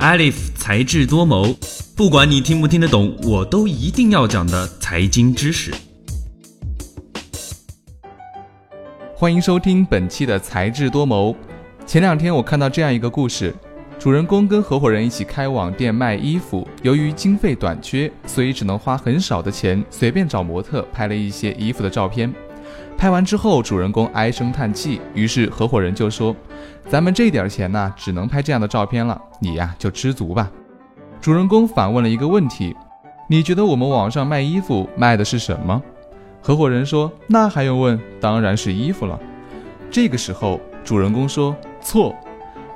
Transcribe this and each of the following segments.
Alif 才智多谋，不管你听不听得懂，我都一定要讲的财经知识。欢迎收听本期的才智多谋。前两天我看到这样一个故事，主人公跟合伙人一起开网店卖衣服，由于经费短缺，所以只能花很少的钱随便找模特拍了一些衣服的照片。拍完之后，主人公唉声叹气，于是合伙人就说：“咱们这点钱呢，只能拍这样的照片了，你呀就知足吧。”主人公反问了一个问题：“你觉得我们网上卖衣服卖的是什么？”合伙人说：“那还用问？当然是衣服了。”这个时候，主人公说：“错，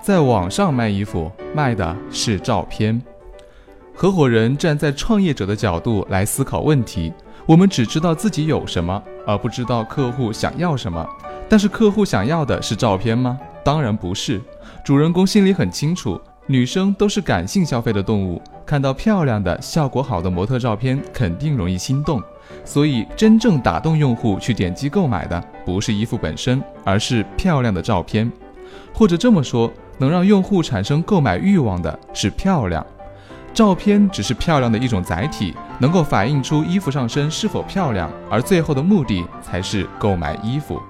在网上卖衣服卖的是照片。”合伙人站在创业者的角度来思考问题。我们只知道自己有什么，而不知道客户想要什么。但是客户想要的是照片吗？当然不是。主人公心里很清楚，女生都是感性消费的动物，看到漂亮的、效果好的模特照片，肯定容易心动。所以，真正打动用户去点击购买的，不是衣服本身，而是漂亮的照片。或者这么说，能让用户产生购买欲望的是漂亮。照片只是漂亮的一种载体，能够反映出衣服上身是否漂亮，而最后的目的才是购买衣服。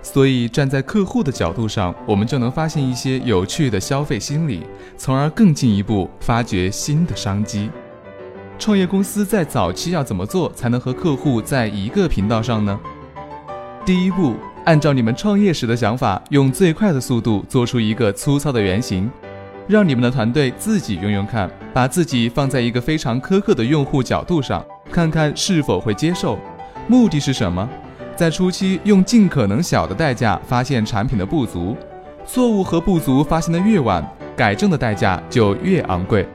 所以，站在客户的角度上，我们就能发现一些有趣的消费心理，从而更进一步发掘新的商机。创业公司在早期要怎么做才能和客户在一个频道上呢？第一步，按照你们创业时的想法，用最快的速度做出一个粗糙的原型。让你们的团队自己用用看，把自己放在一个非常苛刻的用户角度上，看看是否会接受。目的是什么？在初期用尽可能小的代价发现产品的不足，错误和不足发现的越晚，改正的代价就越昂贵。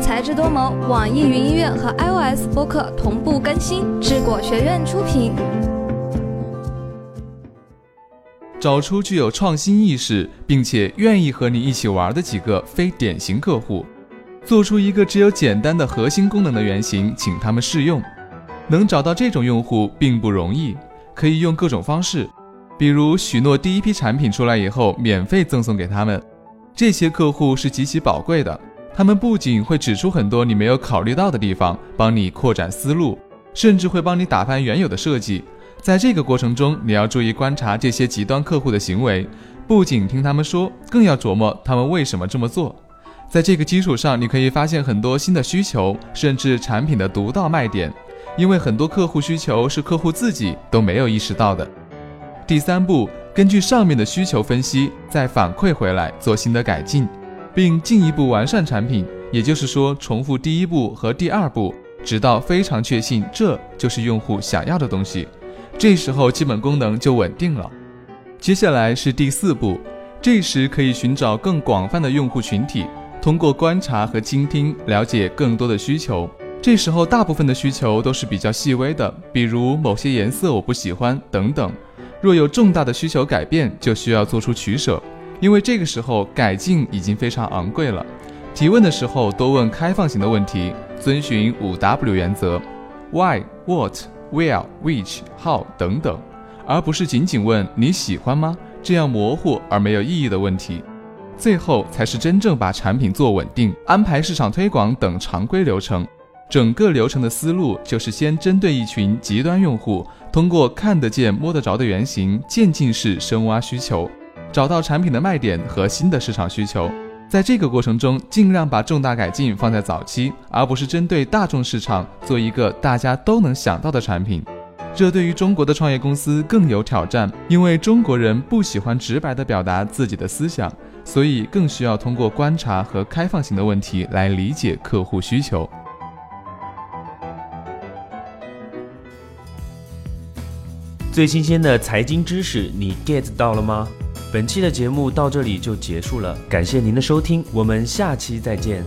才智多谋，网易云音乐和 iOS 播客同步更新，智果学院出品。找出具有创新意识，并且愿意和你一起玩的几个非典型客户，做出一个只有简单的核心功能的原型，请他们试用。能找到这种用户并不容易，可以用各种方式，比如许诺第一批产品出来以后免费赠送给他们。这些客户是极其宝贵的，他们不仅会指出很多你没有考虑到的地方，帮你扩展思路，甚至会帮你打翻原有的设计。在这个过程中，你要注意观察这些极端客户的行为，不仅听他们说，更要琢磨他们为什么这么做。在这个基础上，你可以发现很多新的需求，甚至产品的独到卖点，因为很多客户需求是客户自己都没有意识到的。第三步，根据上面的需求分析，再反馈回来做新的改进，并进一步完善产品。也就是说，重复第一步和第二步，直到非常确信这就是用户想要的东西。这时候基本功能就稳定了。接下来是第四步，这时可以寻找更广泛的用户群体，通过观察和倾听了解更多的需求。这时候大部分的需求都是比较细微的，比如某些颜色我不喜欢等等。若有重大的需求改变，就需要做出取舍，因为这个时候改进已经非常昂贵了。提问的时候多问开放型的问题，遵循五 W 原则：Why、What。Where, which, how 等等，而不是仅仅问你喜欢吗这样模糊而没有意义的问题。最后才是真正把产品做稳定，安排市场推广等常规流程。整个流程的思路就是先针对一群极端用户，通过看得见摸得着的原型，渐进式深挖需求，找到产品的卖点和新的市场需求。在这个过程中，尽量把重大改进放在早期，而不是针对大众市场做一个大家都能想到的产品。这对于中国的创业公司更有挑战，因为中国人不喜欢直白地表达自己的思想，所以更需要通过观察和开放型的问题来理解客户需求。最新鲜的财经知识，你 get 到了吗？本期的节目到这里就结束了，感谢您的收听，我们下期再见。